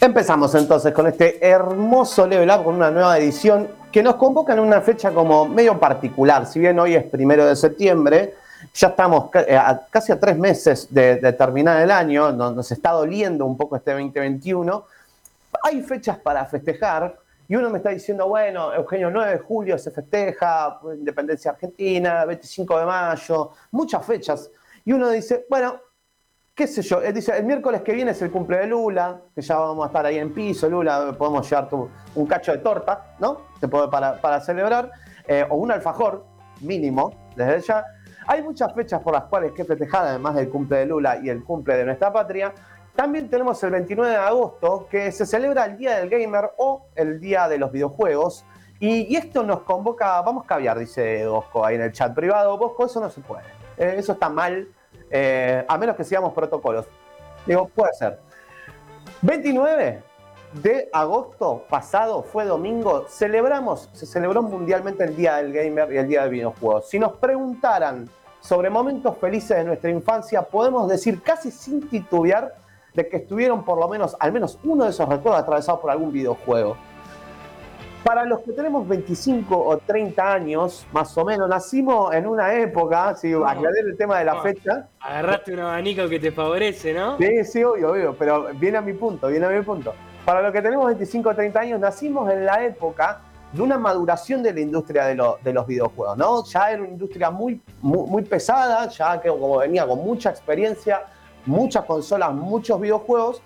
Empezamos entonces con este hermoso level up, con una nueva edición que nos convoca en una fecha como medio particular. Si bien hoy es primero de septiembre, ya estamos eh, casi a tres meses de, terminar el año, nos está doliendo un poco este 2021. Hay fechas para festejar y uno me está diciendo, bueno, Eugenio, 9 de julio se festeja, Independencia Argentina, 25 de mayo, muchas fechas. Y uno dice, bueno, qué sé yo, dice, el miércoles que viene es el cumple de Lula, que ya vamos a estar ahí en piso, Lula, podemos llevar un cacho de torta, ¿no? Para, celebrar, eh, o un alfajor, mínimo, desde ya. Hay muchas fechas por las cuales que festejar, además del cumple de Lula y el cumple de nuestra patria. También tenemos el 29 de agosto, que se celebra el Día del Gamer o el Día de los Videojuegos. Y, esto nos convoca, vamos a caviar, dice Bosco ahí en el chat privado. Bosco, eso no se puede. Eh, eso está mal eh, a menos que sigamos protocolos. Digo, puede ser. 29 de agosto pasado, fue domingo, celebramos, se celebró mundialmente el Día del Gamer y el Día del Videojuegos. Si nos preguntaran sobre momentos felices de nuestra infancia, podemos decir casi sin titubear de que estuvieron por lo menos, al menos uno de esos recuerdos atravesados por algún videojuego. Para los que tenemos 25 o 30 años, más o menos, nacimos en una época, si aclaré el tema de la fecha. Agarraste un abanico que te favorece, ¿no? Sí, sí, obvio, obvio, pero viene a mi punto, viene a mi punto. Para los que tenemos 25 o 30 años, nacimos en la época de una maduración de la industria de, los videojuegos, ¿no? Ya era una industria muy, muy, pesada, ya que como venía con mucha experiencia, muchas consolas, muchos videojuegos,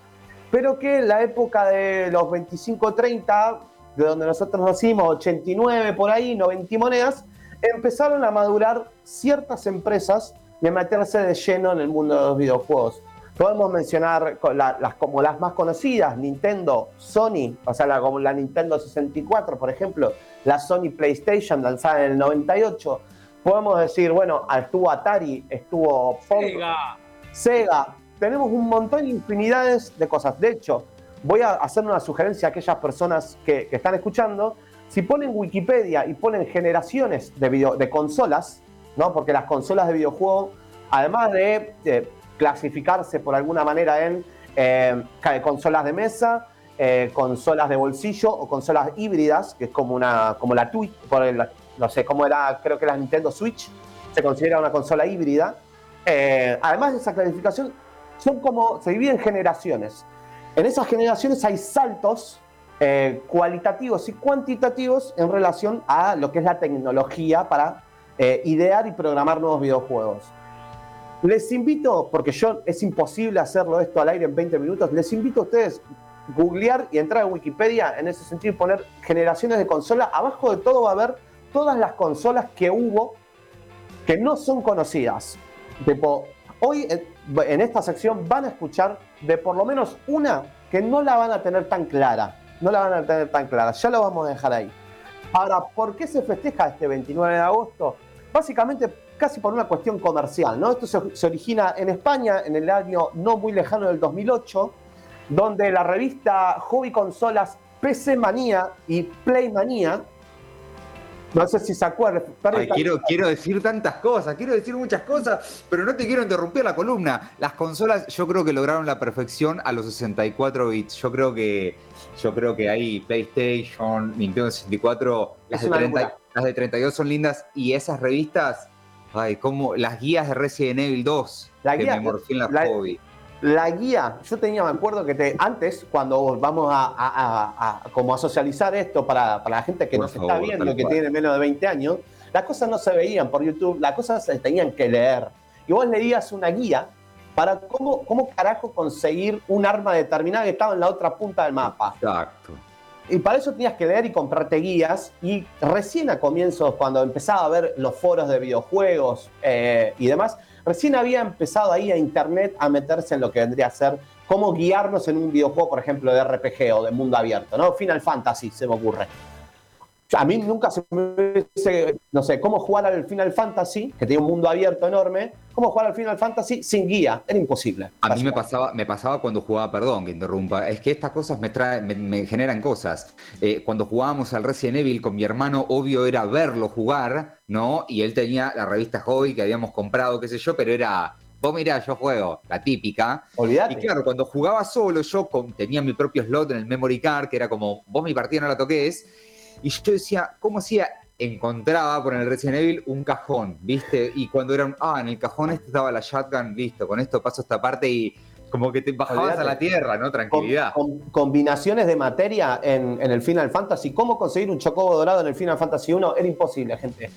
pero que en la época de los 25 o 30 de donde nosotros nacimos, 89 por ahí, 90 monedas, empezaron a madurar ciertas empresas y a meterse de lleno en el mundo de los videojuegos. Podemos mencionar las, como las más conocidas, Nintendo, Sony, o sea, la, como la Nintendo 64, por ejemplo, la Sony PlayStation lanzada en el 98. Podemos decir, bueno, estuvo Atari, estuvo Sega. Sega. Tenemos un montón, infinidades de cosas. De hecho, voy a hacer una sugerencia a aquellas personas que, están escuchando. Si ponen Wikipedia y ponen generaciones de, de consolas, ¿no? porque las consolas de videojuego, además de, clasificarse por alguna manera en eh, consolas de mesa, eh, consolas de bolsillo o consolas híbridas, que es como, una, como la Twitch, no sé cómo era, creo que la Nintendo Switch, se considera una consola híbrida. Eh, además de esa clasificación, son como, se divide en generaciones. En esas generaciones hay saltos eh, cualitativos y cuantitativos en relación a lo que es la tecnología para eh, idear y programar nuevos videojuegos. Les invito, porque yo es imposible hacerlo esto al aire en 20 minutos, les invito a ustedes googlear y entrar a Wikipedia en ese sentido y poner generaciones de consolas. Abajo de todo va a haber todas las consolas que hubo que no son conocidas. Tipo, hoy en esta sección van a escuchar de por lo menos una que no la van a tener tan clara. No la van a tener tan clara. Ya lo vamos a dejar ahí. Ahora, ¿por qué se festeja este 29 de agosto? Básicamente casi por una cuestión comercial, ¿no? Esto se, origina en España en el año no muy lejano del 2008, donde la revista Hobby Consolas PC Manía y Play Manía no sé si se acuerda. quiero, quiero decir tantas cosas, quiero decir muchas cosas, pero no te quiero interrumpir la columna. Las consolas yo creo que lograron la perfección a los 64 bits. Yo creo que, yo creo que hay PlayStation, Nintendo 64, las de, las de 32 son lindas y esas revistas, ay, como las guías de Resident Evil 2 la que guía, me en la, la hobby la guía, yo tenía, me acuerdo que te, antes, cuando vamos a, como a socializar esto para, la gente que nos está viendo, que tiene menos de 20 años, las cosas no se veían por YouTube, las cosas se tenían que leer. Y vos leías una guía para cómo, cómo carajo conseguir un arma determinada que estaba en la otra punta del mapa. Exacto. Y para eso tenías que leer y comprarte guías. Y recién a comienzos, cuando empezaba a ver los foros de videojuegos eh, y demás, recién había empezado ahí a internet a meterse en lo que vendría a ser cómo guiarnos en un videojuego, por ejemplo, de RPG o de mundo abierto, ¿no? Final Fantasy se me ocurre. A mí nunca se me dice, no sé, cómo jugar al Final Fantasy, que tiene un mundo abierto enorme, cómo jugar al Final Fantasy sin guía, era imposible. A mí me pasaba, me pasaba cuando jugaba, perdón que interrumpa, es que estas cosas me, traen, me, generan cosas. Eh, cuando jugábamos al Resident Evil con mi hermano, obvio era verlo jugar, ¿no? Y él tenía la revista Hobby que habíamos comprado, qué sé yo, pero era vos mirá, yo juego, la típica. Olvídate. Y claro, cuando jugaba solo, yo con- tenía mi propio slot en el memory card, que era como, vos mi partida no la toques. Y yo decía, ¿cómo hacía? Encontraba por el Resident Evil un cajón, ¿viste? Y cuando era un, ah, en el cajón este estaba la shotgun, listo, con esto paso esta parte y como que te bajabas a la tierra, ¿no? Tranquilidad. com- combinaciones de materia en, en el Final Fantasy. ¿Cómo conseguir un chocobo dorado en el Final Fantasy 1? Era imposible, gente.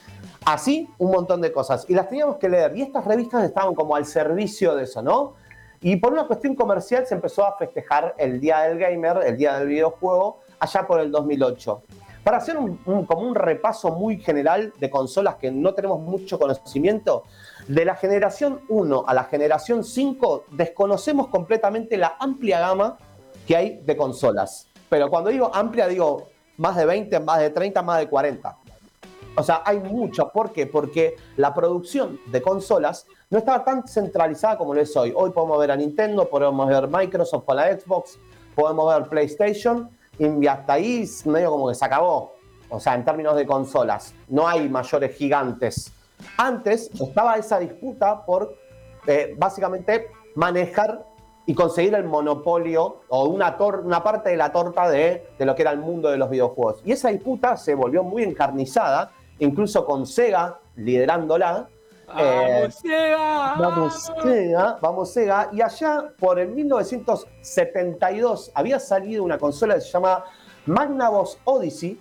Así, un montón de cosas. Y las teníamos que leer. Y estas revistas estaban como al servicio de eso, ¿no? Y por una cuestión comercial se empezó a festejar el Día del Gamer, el Día del Videojuego, allá por el 2008. Para hacer un, como un repaso muy general de consolas que no tenemos mucho conocimiento, de la generación 1 a la generación 5 desconocemos completamente la amplia gama que hay de consolas. Pero cuando digo amplia, digo más de 20, más de 30, más de 40. O sea, hay mucho. ¿Por qué? Porque la producción de consolas no estaba tan centralizada como lo es hoy. Hoy podemos ver a Nintendo, podemos ver Microsoft con la Xbox, podemos ver PlayStation, y hasta ahí medio como que se acabó. O sea, en términos de consolas, no hay mayores gigantes. Antes estaba esa disputa por eh, básicamente manejar y conseguir el monopolio o una, una parte de la torta de, de lo que era el mundo de los videojuegos. Y esa disputa se volvió muy encarnizada, incluso con Sega liderándola. Eh, ¡Vamos, Sega! Vamos Sega, vamos Sega. Y allá por el 1972 había salido una consola que se llama Magnavox Odyssey,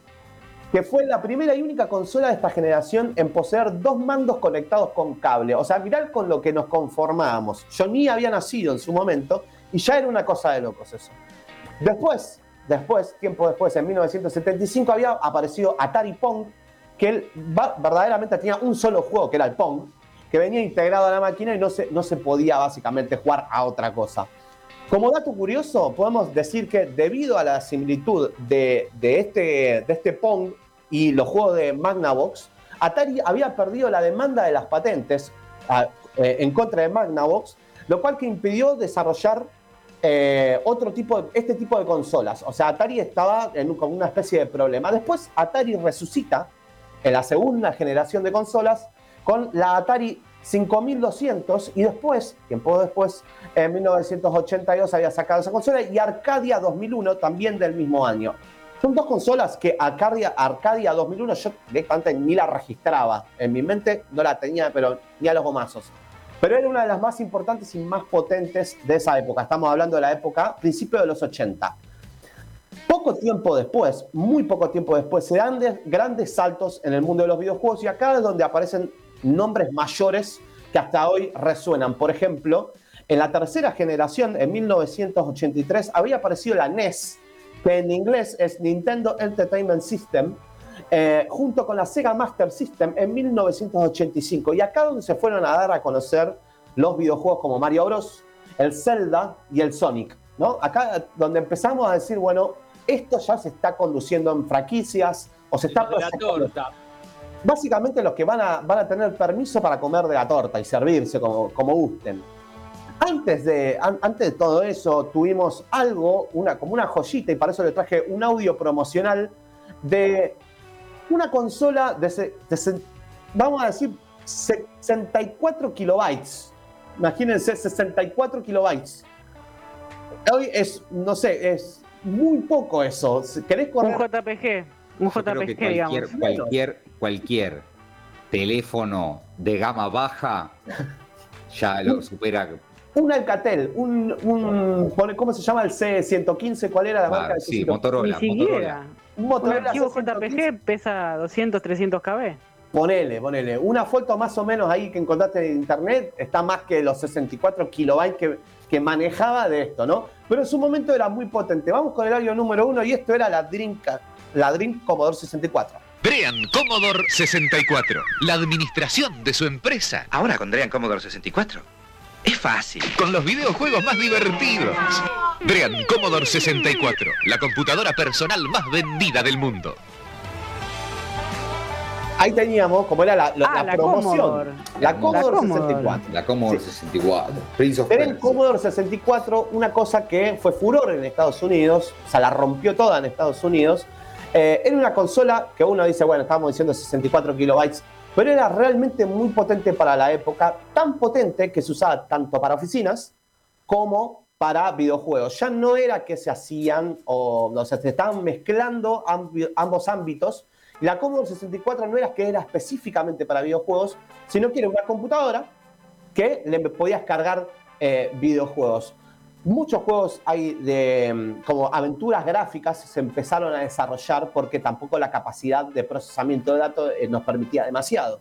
que fue la primera y única consola de esta generación en poseer dos mandos conectados con cable. O sea, mirad con lo que nos conformábamos. Yo ni había nacido en su momento y ya era una cosa de locos eso. Después, después, tiempo después, en 1975 había aparecido Atari Pong, que él verdaderamente tenía un solo juego, que era el Pong, que venía integrado a la máquina y no se, no se podía básicamente jugar a otra cosa. Como dato curioso, podemos decir que debido a la similitud de, de este, de este Pong y los juegos de Magnavox, Atari había perdido la demanda de las patentes eh, en contra de Magnavox, lo cual que impidió desarrollar eh, otro tipo de, este tipo de consolas. O sea, Atari estaba con una especie de problema. Después Atari resucita en la segunda generación de consolas con la Atari 5200 y después, tiempo después, en 1982 había sacado esa consola y Arcadia 2001 también del mismo año. Son dos consolas que Arcadia, Arcadia 2001 yo directamente ni la registraba. En mi mente no la tenía, pero ni a los gomazos. Pero era una de las más importantes y más potentes de esa época. Estamos hablando de la época, principio de los 80. Poco tiempo después, muy poco tiempo después, se dan de- grandes saltos en el mundo de los videojuegos y acá es donde aparecen nombres mayores que hasta hoy resuenan. Por ejemplo, en la tercera generación, en 1983, había aparecido la NES, que en inglés es Nintendo Entertainment System, eh, junto con la Sega Master System en 1985. Y acá donde se fueron a dar a conocer los videojuegos como Mario Bros, el Zelda y el Sonic. ¿no? Acá donde empezamos a decir, bueno, esto ya se está conduciendo en franquicias o se está de la torta. Básicamente los que van a, van a tener permiso para comer de la torta y servirse como, como gusten. Antes de, an- antes de todo eso, tuvimos algo, una, como una joyita, y para eso le traje un audio promocional de una consola de, se- de se- vamos a decir, 64 kilobytes. Imagínense, 64 kilobytes. Hoy es, no sé, es muy poco eso. Si ¿Querés Un correr? JPG. Un creo que JPG, digamos. cualquier, cualquier, cualquier teléfono de gama baja ya lo supera. Un Alcatel, un, un- ¿cómo se llama el C115? ¿Cuál era la marca? Ah, de sí, Motorola. Ni Motorola. siquiera. Un Un Motorola archivo C115. JPG pesa 200, 300 KB. Ponele, ponele. Una foto más o menos ahí que encontraste en internet está más que los 64 kilobytes que, que manejaba de esto, ¿no? Pero en su momento era muy potente. Vamos con el audio número uno y esto era la Dream, la Dream Commodore 64. Drean Commodore 64, la administración de su empresa, Ahora con Drean Commodore 64. Es fácil. con los videojuegos más divertidos. Drean Commodore 64, la computadora personal más vendida del mundo. Ahí teníamos, como era la, la- Ah, la la promoción. Commodore. La Commodore Commodore. 64. La Commodore Sí. 64. Prince of Era el. Commodore 64 una cosa que fue furor en Estados Unidos, o sea, la rompió toda en Estados Unidos. Eh, era una consola que uno dice, bueno, estábamos diciendo 64 kilobytes, pero era realmente muy potente para la época, tan potente que se usaba tanto para oficinas como para videojuegos. Ya no era que se hacían o no, se estaban mezclando ambos ámbitos. La Commodore 64 no era que era específicamente para videojuegos, sino que era una computadora que le podías cargar eh, videojuegos. Muchos juegos hay de mm, como aventuras gráficas se empezaron a desarrollar porque tampoco la capacidad de procesamiento de datos eh, nos permitía demasiado.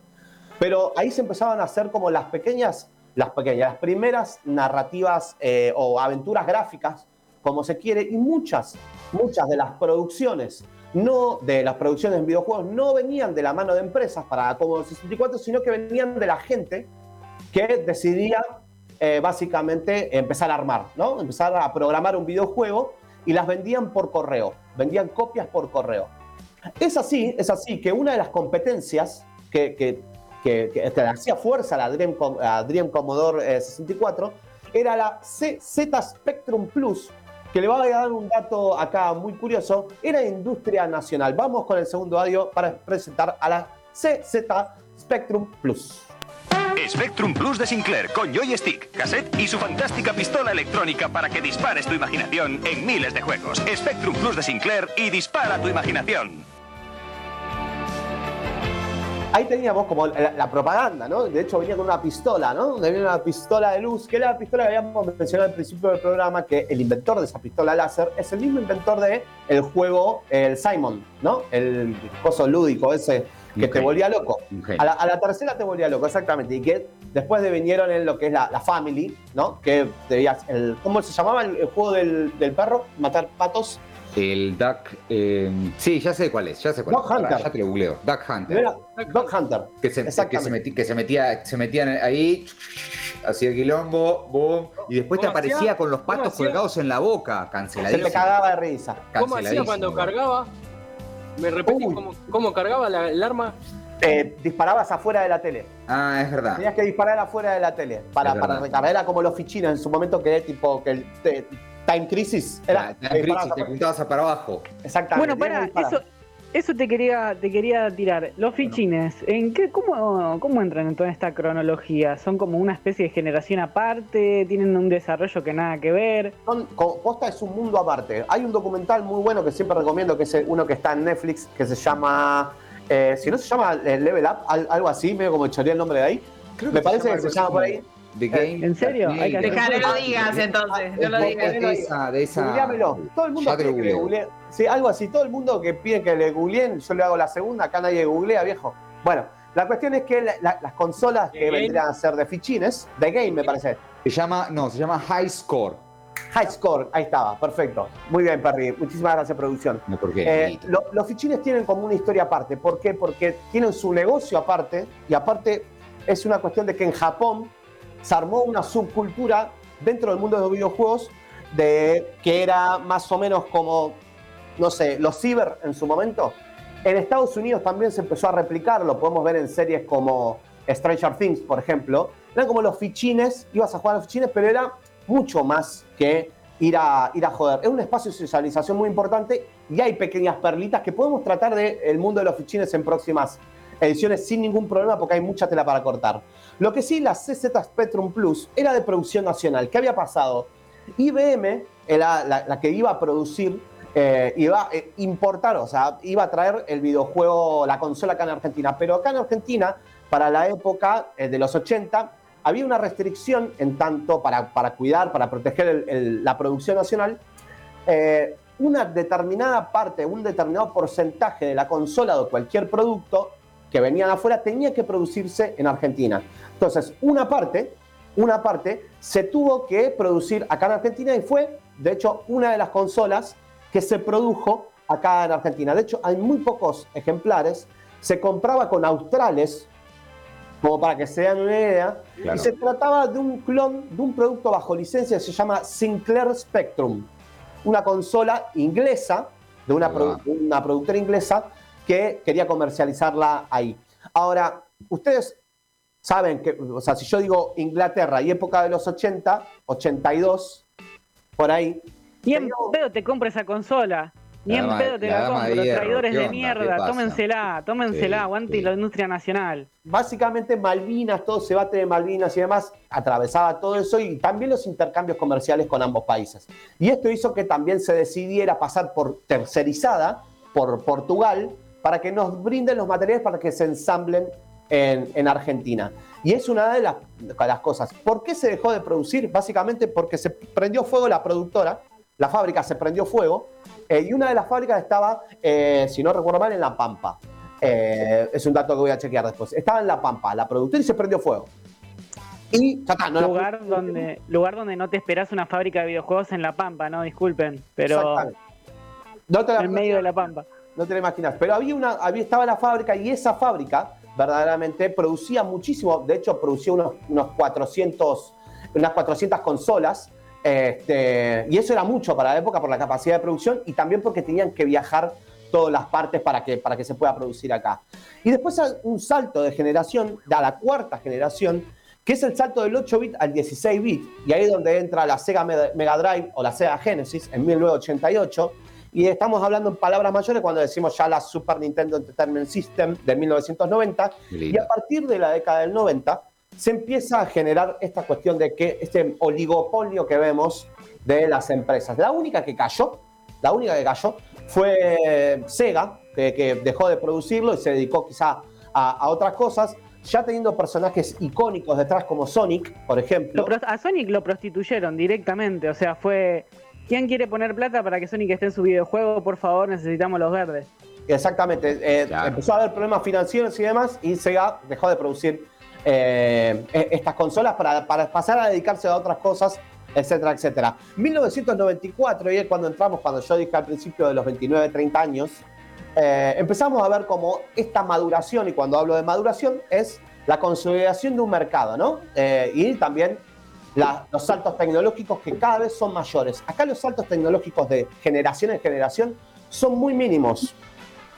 Pero ahí se empezaban a hacer como las pequeñas, las pequeñas, las primeras narrativas eh, o aventuras gráficas, como se quiere, y muchas, muchas de las producciones, no de las producciones en videojuegos, no venían de la mano de empresas para Commodore 64, sino que venían de la gente que decidía eh, básicamente empezar a armar, ¿no? Empezar a programar un videojuego y las vendían por correo, vendían copias por correo. Es así, es así que una de las competencias que, que, hacía fuerza a la Dream, a Dream Commodore eh, 64 era la CZ Spectrum Plus, que le va a dar un dato acá muy curioso, era industria nacional. Vamos con el segundo audio para presentar a la CZ Spectrum Plus. Spectrum Plus de Sinclair con joystick, cassette y su fantástica pistola electrónica para que dispares tu imaginación en miles de juegos. Spectrum Plus de Sinclair y dispara tu imaginación. Ahí teníamos como la, la propaganda, ¿no? De hecho venía con una pistola, ¿no? Venía una pistola de luz, que era la pistola que habíamos mencionado al principio del programa, que el inventor de esa pistola láser es el mismo inventor de el juego, el Simon, ¿no? El coso lúdico ese que te volvía loco. A la, a la tercera te volvía loco, exactamente. Y que después de vinieron en lo que es la, la Family, ¿no? Que te veías el. ¿Cómo se llamaba el, el juego del, del perro? Matar patos. El Duck. eh, sí, ya sé cuál es, ya sé cuál Duck es. Hunter. Ya te lo googleo. Duck Hunter. Era Dog Hunter. que se, que se, meti- que se metía, se metían ahí, hacía el quilombo, boom, y después te aparecía con los ¿Cómo patos colgados en la boca, Se te canceladísimo. cagaba de risa. ¿Cómo hacía cuando canceladísimo. cargaba? ¿Me repetís cómo, cómo cargaba la- el arma? Eh, disparabas afuera de la tele. Ah, es verdad. Tenías que disparar afuera de la tele para, para recargar. Era como los fichines en su momento que era tipo que el te- Time Crisis. Era, que crisis, te apuntabas a para abajo. Exactamente. Bueno, para, eso, eso te quería, te quería tirar. Los fichines, ¿en qué, cómo, cómo entran en toda esta cronología? ¿Son como una especie de generación aparte? ¿Tienen un desarrollo que nada que ver? Son- co- Posta es un mundo aparte. Hay un documental muy bueno que siempre recomiendo, que es uno que está en Netflix, que se llama. eh, si no se llama eh, Level Up, al- algo así, medio como echaría el nombre de ahí. Creo Me parece que se llama por ahí. The Game ¿En serio? Hay que. Dejá, no lo digas entonces, no lo digas. De esa, de esa. Googleámelo. Todo el mundo pide que le googleo. googlee. Sí, algo así. Todo el mundo que pide que le googleen, yo le hago la segunda. Acá nadie googlea, viejo. Bueno, la cuestión es que la- la- las consolas ¿The que Game? vendrían a ser de fichines, de game me parece. Se llama, no, se llama High Score. High Score, ahí estaba, perfecto. Muy bien, Perry. Muchísimas gracias, producción. No, ¿por qué? Eh, lo- los fichines tienen como una historia aparte. ¿Por qué? Porque tienen su negocio aparte y aparte es una cuestión de que en Japón se armó una subcultura dentro del mundo de los videojuegos de que era más o menos como, no sé, los ciber en su momento. En Estados Unidos también se empezó a replicar, lo podemos ver en series como Stranger Things, por ejemplo. Eran como los fichines, ibas a jugar a los fichines, pero era mucho más que ir a, ir a joder. Es un espacio de socialización muy importante y hay pequeñas perlitas que podemos tratar del mundo de los fichines en próximas ediciones sin ningún problema porque hay mucha tela para cortar. Lo que sí, la CZ Spectrum Plus era de producción nacional. ¿Qué había pasado? IBM era la, que iba a producir, eh, iba a eh, importar, o sea, iba a traer el videojuego, la consola acá en Argentina. Pero acá en Argentina, para la época eh, de los 80, había una restricción en tanto para, cuidar, para proteger la producción nacional. eh, una determinada parte, un determinado porcentaje de la consola o cualquier producto que venían afuera tenía que producirse en Argentina. Entonces, una parte, una parte se tuvo que producir acá en Argentina y fue, de hecho, una de las consolas que se produjo acá en Argentina. De hecho, hay muy pocos ejemplares. Se compraba con australes, como para que se den una idea, Claro. y se trataba de un clon de un producto bajo licencia que se llama Sinclair Spectrum, una consola inglesa, de una, produ- va. una productora inglesa que quería comercializarla ahí. Ahora, ustedes saben que, o sea, si yo digo Inglaterra y época de los 80, 82, por ahí, Y en pedo te compra esa consola. Ni en pedo te la la, compro, hierro, traidores ¿qué de mierda, tómensela, tómensela, Sí, aguante sí. la industria nacional. Básicamente Malvinas, todo ese debate de Malvinas y demás, atravesaba todo eso y también los intercambios comerciales con ambos países. Y esto hizo que también se decidiera pasar por tercerizada por Portugal para que nos brinden los materiales para que se ensamblen en, en Argentina. Y es una de las, de las cosas. ¿Por qué se dejó de producir? Básicamente porque se prendió fuego la productora, la fábrica se prendió fuego, eh, y una de las fábricas estaba, eh, si no recuerdo mal, en La Pampa. Eh, es un dato que voy a chequear después. Estaba en La Pampa, la productora y se prendió fuego. Y ya está, no la- lugar donde lugar donde no te esperás una fábrica de videojuegos en La Pampa, no, disculpen, pero en medio de La Pampa. No te lo imaginas. Pero había una, había, estaba la fábrica y esa fábrica verdaderamente producía muchísimo. De hecho, producía unos, unos 400, unas 400 consolas. este, y eso era mucho para la época por la capacidad de producción y también porque tenían que viajar todas las partes para que, para que se pueda producir acá. Y después un salto de generación, a la cuarta generación, que es el salto del 8 bit al 16 bit. Y ahí es donde entra la Sega Mega Drive o la Sega Genesis en 1988. Y estamos hablando en palabras mayores cuando decimos ya la Super Nintendo Entertainment System de 1990. Qué Y a partir de la década del 90 se empieza a generar esta cuestión de que este oligopolio que vemos de las empresas. La única que cayó, la única que cayó fue Sega, que, que dejó de producirlo y se dedicó quizá a, a otras cosas, ya teniendo personajes icónicos detrás como Sonic, por ejemplo. A Sonic lo prostituyeron directamente, o sea, fue ¿Quién quiere poner plata para que Sonic esté en su videojuego? Por favor, necesitamos los verdes. Exactamente. eh, Claro. Empezó a haber problemas financieros y demás y Sega dejó de producir eh, e- estas consolas para, para pasar a dedicarse a otras cosas, etcétera, etcétera. 1994, y es cuando entramos, cuando yo dije al principio de los 29, 30 años, eh, empezamos a ver como esta maduración, y cuando hablo de maduración es la consolidación de un mercado, ¿no? Eh, y también la- los saltos tecnológicos que cada vez son mayores. Acá los saltos tecnológicos de generación en generación son muy mínimos.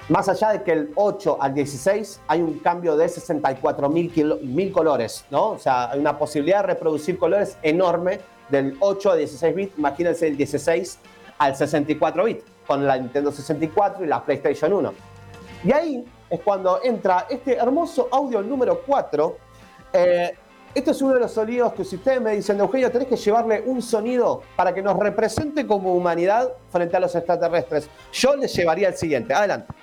Más allá de que el 8 al 16 hay un cambio de 64 mil colores, ¿no? O sea, hay una posibilidad de reproducir colores enorme del 8 a 16 bits. Imagínense el 16 al 64 bits con la Nintendo 64 y la PlayStation 1. Y ahí es cuando entra este hermoso audio número 4. Eh, este es uno de los sonidos que si ustedes me dicen, Eugenio, tenés que llevarle un sonido para que nos represente como humanidad frente a los extraterrestres. Yo les llevaría el siguiente. Adelante.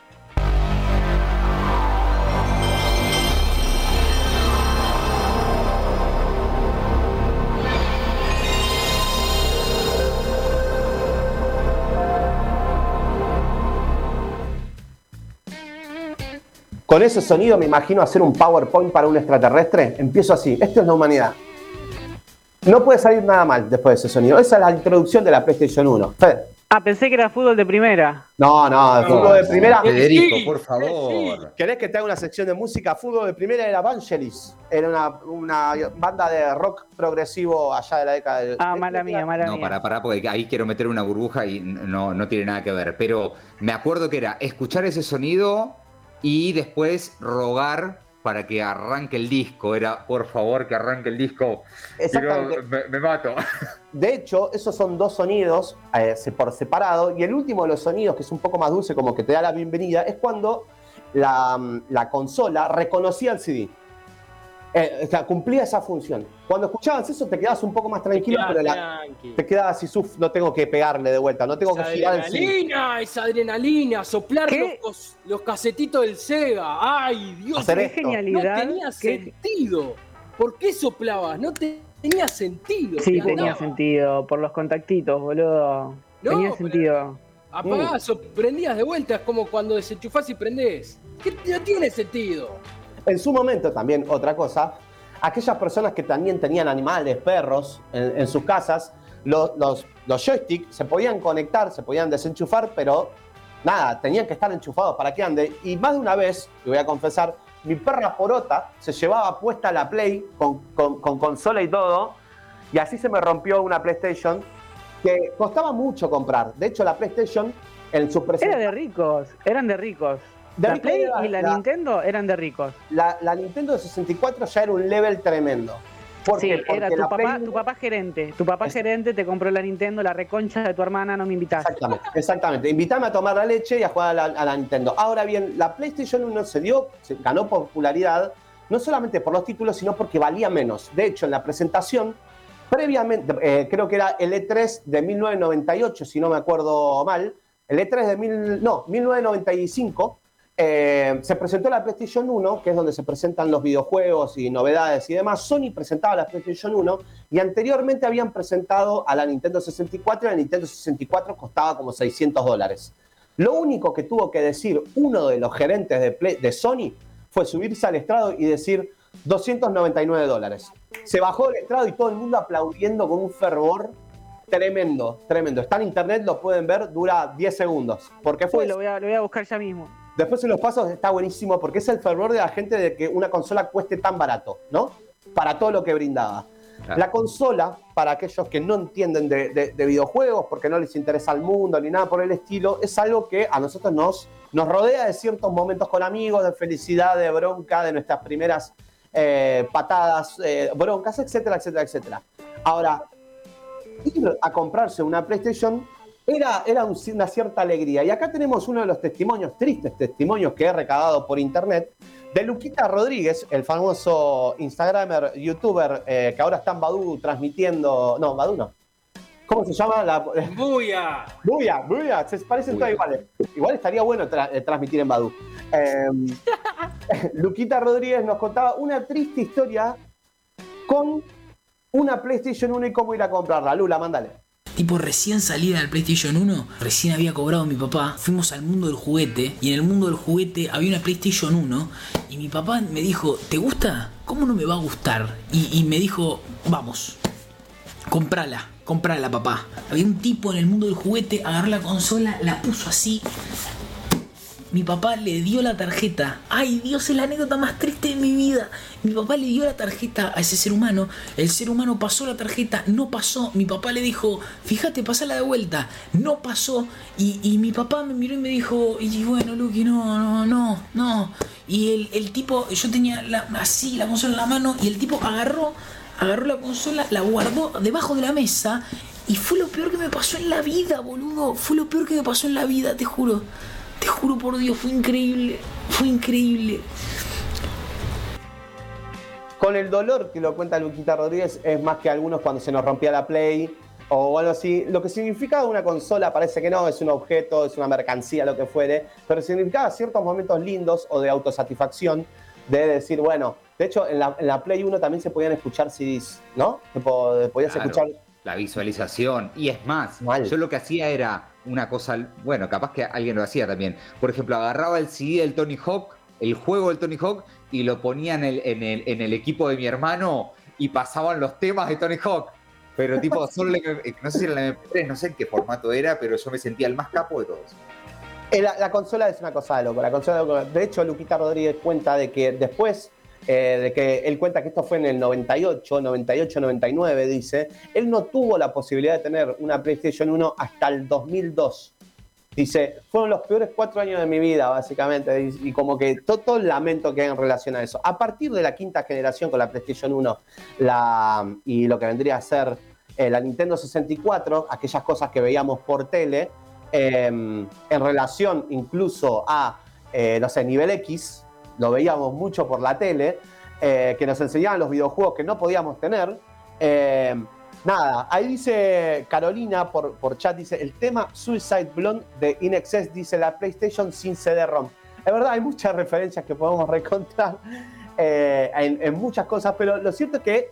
Con ese sonido me imagino hacer un PowerPoint para un extraterrestre. Empiezo así. Esto es la humanidad. No puede salir nada mal después de ese sonido. Esa es la introducción de la PlayStation 1. Fede. Ah, pensé que era fútbol de primera. No, no, fútbol de primera. Federico, Sí, por sí. favor. ¿Querés que te haga una sección de música? Fútbol de primera era Vangelis. Era una, una banda de rock progresivo allá de la década del. Ah, mala mía, mala No, mía. pará, pará, porque ahí quiero meter una burbuja y no, no tiene nada que ver. Pero me acuerdo que era escuchar ese sonido y después rogar para que arranque el disco. Era, por favor, que arranque el disco. Exactamente. Me, me mato. De hecho, esos son dos sonidos eh, por separado. Y el último de los sonidos, que es un poco más dulce, como que te da la bienvenida, es cuando la, mm, la consola reconocía el CD. Eh, o sea, cumplía esa función. Cuando escuchabas eso, te quedabas un poco más tranquilo, Quedás pero la- te quedabas así, "Uf, no tengo que pegarle de vuelta, no tengo que Esa girar el CD. adrenalina, esa adrenalina, soplar ¿Qué? los, los casetitos del Sega. Ay, Dios, Hacer Qué esto. no genialidad. tenía qué- sentido. ¿Por qué soplabas? No te- tenía sentido. Sí, te tenía sentido. Por los contactitos, boludo. No, tenía sentido. Apagás o prendías de vuelta, es como cuando desenchufás y prendés. ¿Qué no tiene sentido? En su momento también, otra cosa, aquellas personas que también tenían animales, perros en, en sus casas, los, los, los joysticks se podían conectar, se podían desenchufar, pero nada, tenían que estar enchufados para que ande. Y más de una vez, y voy a confesar, mi perra porota se llevaba puesta la Play con, con- con consola y todo, y así se me rompió una PlayStation que costaba mucho comprar. De hecho, la PlayStation en su Era presentación... de ricos, eran de ricos. De la Play era y la, la- Nintendo eran de ricos. la, la Nintendo de 64 ya era un level tremendo. ¿Por Sí, era Porque tu papá, Play tu papá gerente. Tu papá Es- gerente te compró la Nintendo, la reconcha de tu hermana, no me invitaste. Exactamente, exactamente. Invítame a tomar la leche y a jugar a la, a la Nintendo. Ahora bien, la PlayStation 1 se dio, se ganó popularidad, no solamente por los títulos, sino porque valía menos. De hecho, en la presentación, previamente, eh, creo que era el E3 de 1998, si no me acuerdo mal, el E3 de mil, no, 1995, eh, se presentó la PlayStation 1, que es donde se presentan los videojuegos y novedades y demás. Sony presentaba la PlayStation 1 y anteriormente habían presentado a la Nintendo 64 y la Nintendo 64 costaba como 600 dólares. Lo único que tuvo que decir uno de los gerentes de, Sony fue subirse al estrado y decir 299 dólares. Se bajó del estrado y todo el mundo aplaudiendo con un fervor tremendo, tremendo. Está en internet, lo pueden ver, dura 10 segundos. Porque fue lo lo voy a buscar ya mismo. Después en los pasos está buenísimo porque es el fervor de la gente de que una consola cueste tan barato, ¿no? Para todo lo que brindaba. Claro. La consola, para aquellos que no entienden de, de- de videojuegos, porque no les interesa el mundo ni nada por el estilo, es algo que a nosotros nos, nos rodea de ciertos momentos con amigos, de felicidad, de bronca, de nuestras primeras eh, patadas, eh, broncas, etcétera, etcétera, etcétera. Ahora, ir a comprarse una PlayStation era, era un- una cierta alegría. Y acá tenemos uno de los testimonios, tristes testimonios que he recabado por internet, de Luquita Rodríguez, el famoso Instagramer, youtuber, eh, que ahora está en Badu transmitiendo. No, Badu no. ¿Cómo se llama? La, ¡Buya! Buya, Buya, se parecen todas iguales. Igual estaría bueno tra- eh, transmitir en Badu. Eh, Luquita Rodríguez nos contaba una triste historia con una PlayStation 1 y cómo ir a comprarla. Lula, mándale. Tipo recién salida del PlayStation 1, recién había cobrado mi papá, fuimos al mundo del juguete y en el mundo del juguete había una PlayStation 1 y mi papá me dijo, ¿te gusta? ¿Cómo no me va a gustar? Y, y me dijo, vamos, comprala, comprala papá. Había un tipo en el mundo del juguete, agarró la consola, la puso así. Mi papá le dio la tarjeta. Ay Dios, es la anécdota más triste de mi vida. Mi papá le dio la tarjeta a ese ser humano. El ser humano pasó la tarjeta, no pasó. Mi papá le dijo, fíjate, pasala de vuelta. No pasó. Y, y mi papá me miró y me dijo, y bueno, Lucky, no, no, no, no. Y el, el tipo, yo tenía la- así la consola en la mano y el tipo agarró, agarró la consola, la guardó debajo de la mesa. Y fue lo peor que me pasó en la vida, boludo. Fue lo peor que me pasó en la vida, te juro. Te juro por Dios, fue increíble. Fue increíble. Con el dolor que lo cuenta Luquita Rodríguez, es más que algunos cuando se nos rompía la Play o algo así. Lo que significaba una consola parece que no, es un objeto, es una mercancía, lo que fuere, pero significaba ciertos momentos lindos o de autosatisfacción, de decir, bueno, de hecho en la, en la Play 1 también se podían escuchar CDs, ¿no? Podías Claro. escuchar La visualización. Y es más, Mal. yo lo que hacía era una cosa, bueno, capaz que alguien lo hacía también. Por ejemplo, agarraba el CD del Tony Hawk, el juego del Tony Hawk, y lo ponía en el, en el, en el equipo de mi hermano y pasaban los temas de Tony Hawk. Pero tipo, solo no sé si era la MP3, no sé en qué formato era, pero yo me sentía el más capo de todos. Eh, La, la consola es una cosa de loco. La consola de, loco. de hecho, Luquita Rodríguez cuenta de que después eh, de que él cuenta que esto fue en el 98, 98, 99, dice, él no tuvo la posibilidad de tener una PlayStation 1 hasta el 2002. Dice, fueron los peores cuatro años de mi vida, básicamente, y, como que todo, el lamento que hay en relación a eso. A partir de la quinta generación con la PlayStation 1 la, y lo que vendría a ser eh, la Nintendo 64, aquellas cosas que veíamos por tele, eh, en relación incluso a, eh, no sé, nivel X, lo veíamos mucho por la tele, eh, que nos enseñaban los videojuegos que no podíamos tener. Eh, nada, ahí dice Carolina por, por chat, dice, el tema Suicide Blonde de Inexcess dice la PlayStation sin CD-ROM. Es verdad, hay muchas referencias que podemos recontrar eh, en, en muchas cosas, pero lo cierto es que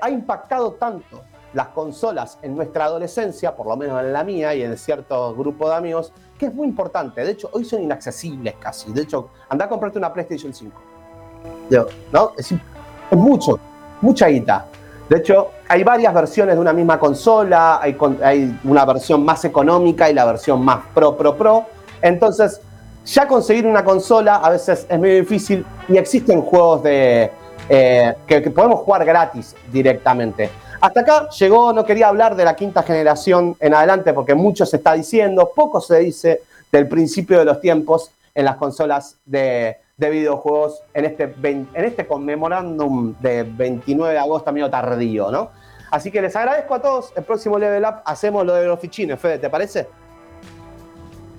ha impactado tanto las consolas en nuestra adolescencia, por lo menos en la mía y en cierto grupo de amigos, es muy importante. De hecho, hoy son inaccesibles casi. De hecho, anda a comprarte una PlayStation 5. Yo, ¿No? Es, mucho, mucha guita. De hecho, hay varias versiones de una misma consola, hay, una versión más económica y la versión más pro, pro, pro. Entonces, ya conseguir una consola a veces es medio difícil y existen juegos de, eh, que podemos jugar gratis directamente. Hasta acá llegó, no quería hablar de la quinta generación en adelante porque mucho se está diciendo, poco se dice del principio de los tiempos en las consolas de, de videojuegos en este, en este conmemorándum de 29 de agosto medio tardío, ¿no? Así que les agradezco a todos. El próximo Level Up hacemos lo de los fichines, Fede, ¿te parece?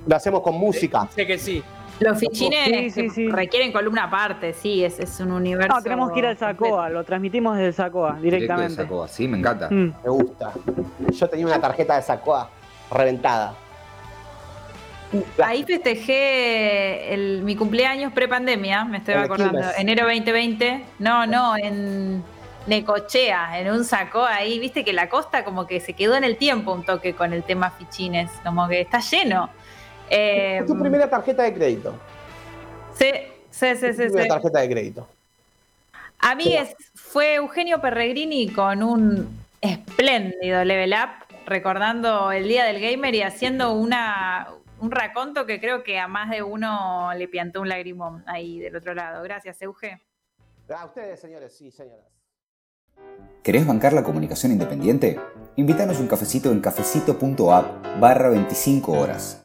Lo hacemos con música. Sé que sí. Los fichines Sí, sí, que sí. requieren columna aparte, sí, es, es un universo. No, tenemos que ir al Sacoa, lo transmitimos desde el Sacoa Directo de directamente. Sacoa, sí, me encanta. Mm. Me gusta. Yo tenía una tarjeta de Sacoa reventada. Ahí festejé el- mi cumpleaños pre-pandemia, me estoy ¿En acordando. Enero 2020. No, no, en Necochea, en un saco ahí. Viste que la costa como que se quedó en el tiempo un toque con el tema fichines, como que está lleno. Eh, Es tu primera tarjeta de crédito. sí, sí, sí, Tu sí, primera sí. tarjeta de crédito. A mí es- fue Eugenio Perregrini con un espléndido level up, recordando el día del gamer y haciendo una, un raconto que creo que a más de uno le piantó un lagrimón ahí del otro lado. Gracias, Euge. A ustedes, señores, sí, señoras. ¿Querés bancar la comunicación independiente? Invítanos un cafecito en cafecito.app barra 25 horas.